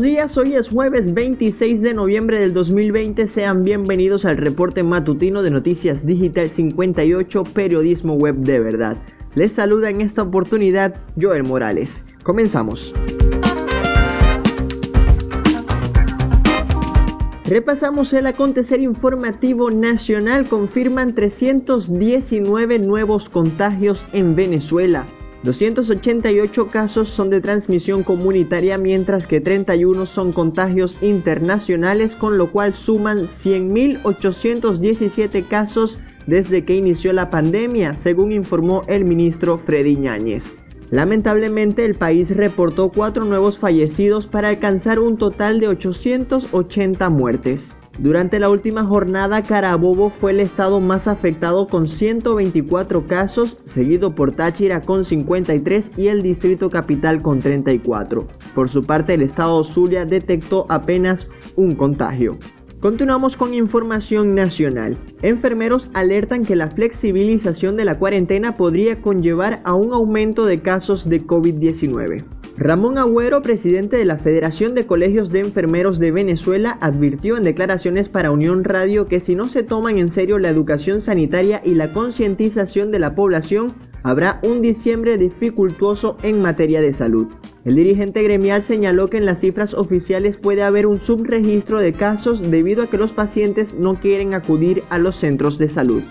días, hoy es jueves 26 de noviembre del 2020, sean bienvenidos al reporte matutino de Noticias Digital 58, Periodismo Web de Verdad. Les saluda en esta oportunidad Joel Morales. Comenzamos. Repasamos el acontecer informativo nacional, confirman 319 nuevos contagios en Venezuela. 288 casos son de transmisión comunitaria mientras que 31 son contagios internacionales con lo cual suman 100.817 casos desde que inició la pandemia, según informó el ministro Freddy Ñáñez. Lamentablemente el país reportó cuatro nuevos fallecidos para alcanzar un total de 880 muertes. Durante la última jornada, Carabobo fue el estado más afectado con 124 casos, seguido por Táchira con 53 y el Distrito Capital con 34. Por su parte, el estado Zulia detectó apenas un contagio. Continuamos con información nacional. Enfermeros alertan que la flexibilización de la cuarentena podría conllevar a un aumento de casos de COVID-19. Ramón Agüero, presidente de la Federación de Colegios de Enfermeros de Venezuela, advirtió en declaraciones para Unión Radio que si no se toman en serio la educación sanitaria y la concientización de la población, habrá un diciembre dificultuoso en materia de salud. El dirigente gremial señaló que en las cifras oficiales puede haber un subregistro de casos debido a que los pacientes no quieren acudir a los centros de salud.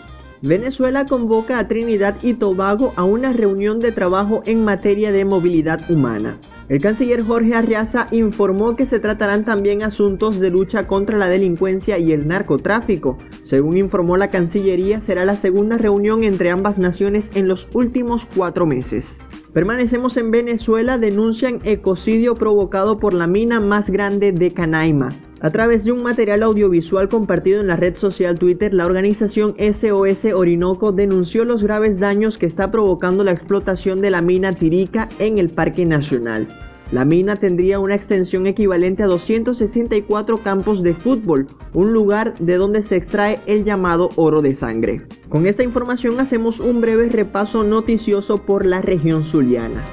Venezuela convoca a Trinidad y Tobago a una reunión de trabajo en materia de movilidad humana. El canciller Jorge Arriaza informó que se tratarán también asuntos de lucha contra la delincuencia y el narcotráfico. Según informó la Cancillería, será la segunda reunión entre ambas naciones en los últimos cuatro meses. Permanecemos en Venezuela, denuncian ecocidio provocado por la mina más grande de Canaima. A través de un material audiovisual compartido en la red social Twitter, la organización SOS Orinoco denunció los graves daños que está provocando la explotación de la mina Tirica en el Parque Nacional. La mina tendría una extensión equivalente a 264 campos de fútbol, un lugar de donde se extrae el llamado oro de sangre. Con esta información hacemos un breve repaso noticioso por la región zuliana.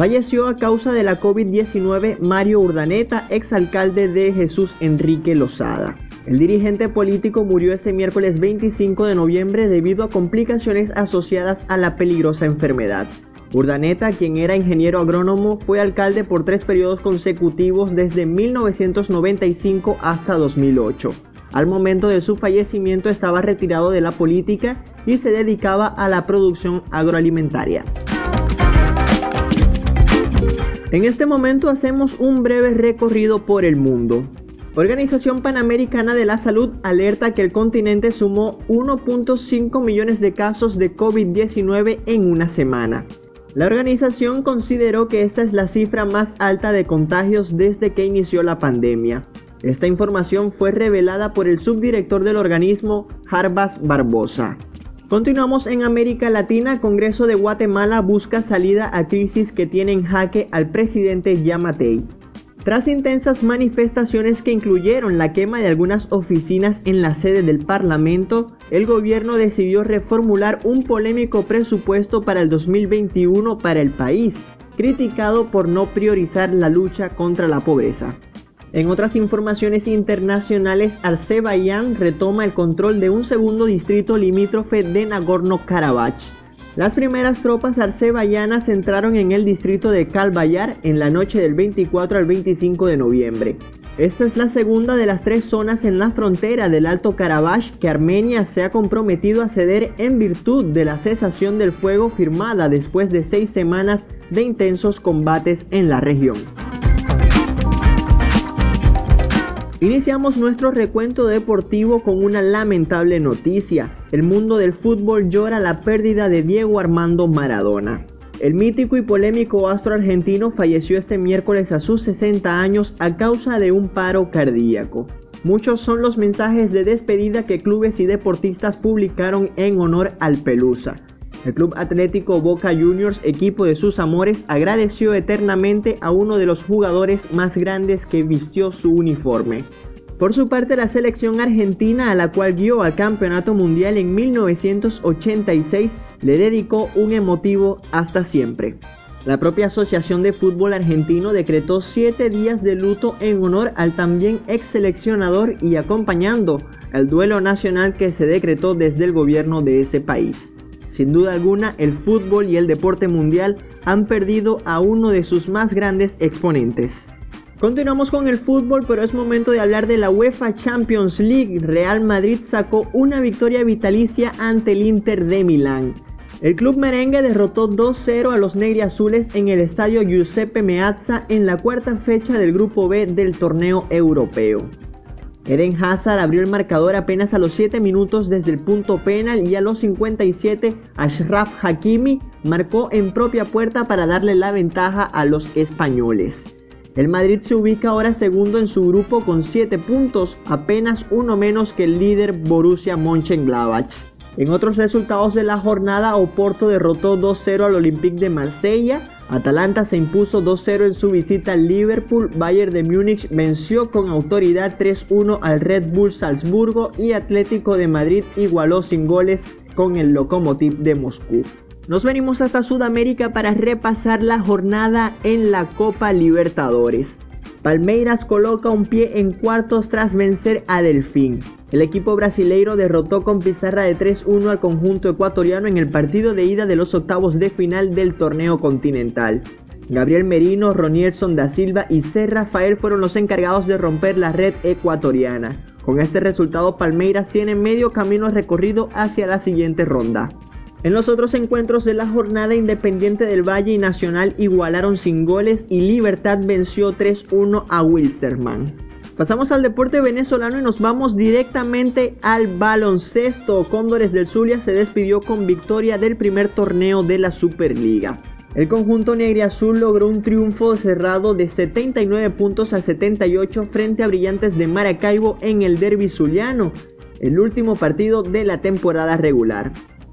Falleció a causa de la COVID-19 Mario Urdaneta, exalcalde de Jesús Enrique Lozada. El dirigente político murió este miércoles 25 de noviembre debido a complicaciones asociadas a la peligrosa enfermedad. Urdaneta, quien era ingeniero agrónomo, fue alcalde por tres periodos consecutivos desde 1995 hasta 2008. Al momento de su fallecimiento estaba retirado de la política y se dedicaba a la producción agroalimentaria. En este momento hacemos un breve recorrido por el mundo. Organización Panamericana de la Salud alerta que el continente sumó 1.5 millones de casos de COVID-19 en una semana. La organización consideró que esta es la cifra más alta de contagios desde que inició la pandemia. Esta información fue revelada por el subdirector del organismo, Jarbas Barbosa. Continuamos en América Latina. Congreso de Guatemala busca salida a crisis que tiene en jaque al presidente Yamatei. Tras intensas manifestaciones que incluyeron la quema de algunas oficinas en la sede del Parlamento, el gobierno decidió reformular un polémico presupuesto para el 2021 para el país, criticado por no priorizar la lucha contra la pobreza. En otras informaciones internacionales, Azerbaiyán retoma el control de un segundo distrito limítrofe de Nagorno-Karabaj. Las primeras tropas arcebayanas entraron en el distrito de Kalbayar en la noche del 24 al 25 de noviembre. Esta es la segunda de las tres zonas en la frontera del Alto Karabaj que Armenia se ha comprometido a ceder en virtud de la cesación del fuego firmada después de seis semanas de intensos combates en la región. Iniciamos nuestro recuento deportivo con una lamentable noticia. El mundo del fútbol llora la pérdida de Diego Armando Maradona. El mítico y polémico astro argentino falleció este miércoles a sus 60 años a causa de un paro cardíaco. Muchos son los mensajes de despedida que clubes y deportistas publicaron en honor al Pelusa. El Club Atlético Boca Juniors, equipo de sus amores, agradeció eternamente a uno de los jugadores más grandes que vistió su uniforme. Por su parte, la selección argentina, a la cual guió al Campeonato Mundial en 1986, le dedicó un emotivo hasta siempre. La propia Asociación de Fútbol Argentino decretó siete días de luto en honor al también ex seleccionador y acompañando el duelo nacional que se decretó desde el gobierno de ese país. Sin duda alguna, el fútbol y el deporte mundial han perdido a uno de sus más grandes exponentes. Continuamos con el fútbol, pero es momento de hablar de la UEFA Champions League. Real Madrid sacó una victoria vitalicia ante el Inter de Milán. El club merengue derrotó 2-0 a los negriazules en el estadio Giuseppe Meazza en la cuarta fecha del grupo B del torneo europeo. Eden Hazard abrió el marcador apenas a los 7 minutos desde el punto penal y a los 57 Ashraf Hakimi marcó en propia puerta para darle la ventaja a los españoles. El Madrid se ubica ahora segundo en su grupo con 7 puntos, apenas uno menos que el líder Borussia Mönchengladbach. En otros resultados de la jornada, Oporto derrotó 2-0 al Olympique de Marsella, Atalanta se impuso 2-0 en su visita al Liverpool, Bayern de Múnich venció con autoridad 3-1 al Red Bull Salzburgo y Atlético de Madrid igualó sin goles con el Lokomotiv de Moscú. Nos venimos hasta Sudamérica para repasar la jornada en la Copa Libertadores. Palmeiras coloca un pie en cuartos tras vencer a Delfín. El equipo brasileiro derrotó con pizarra de 3-1 al conjunto ecuatoriano en el partido de ida de los octavos de final del torneo continental. Gabriel Merino, Ronierson da Silva y C. Rafael fueron los encargados de romper la red ecuatoriana. Con este resultado Palmeiras tiene medio camino recorrido hacia la siguiente ronda. En los otros encuentros de la jornada Independiente del Valle y Nacional igualaron sin goles y Libertad venció 3-1 a Wilstermann. Pasamos al deporte venezolano y nos vamos directamente al baloncesto. Cóndores del Zulia se despidió con victoria del primer torneo de la Superliga. El conjunto negriazul logró un triunfo cerrado de 79 puntos a 78 frente a Brillantes de Maracaibo en el derby zuliano, el último partido de la temporada regular.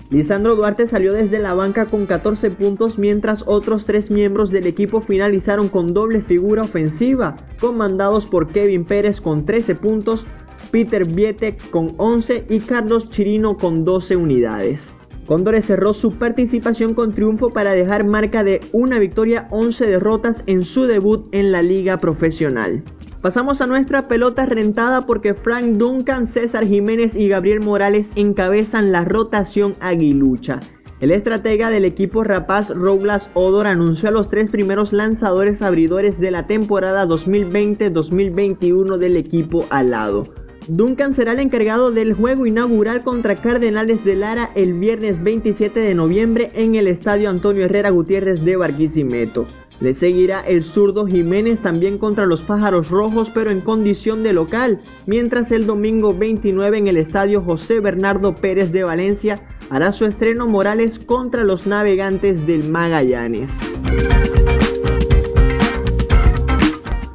Lisandro Duarte salió desde la banca con 14 puntos mientras otros tres miembros del equipo finalizaron con doble figura ofensiva, comandados por Kevin Pérez con 13 puntos, Peter Bietek con 11 y Carlos Chirino con 12 unidades. Cóndores cerró su participación con triunfo para dejar marca de una victoria 11 derrotas en su debut en la liga profesional. Pasamos a nuestra pelota rentada porque Frank Duncan, César Jiménez y Gabriel Morales encabezan la rotación aguilucha. El estratega del equipo rapaz Rouglas Odor anunció a los tres primeros lanzadores abridores de la temporada 2020-2021 del equipo al lado. Duncan será el encargado del juego inaugural contra Cardenales de Lara el viernes 27 de noviembre en el Estadio Antonio Herrera Gutiérrez de Barquisimeto. Le seguirá el zurdo Jiménez también contra los Pájaros Rojos pero en condición de local, mientras el domingo 29 en el estadio José Bernardo Pérez de Valencia hará su estreno Morales contra los navegantes del Magallanes.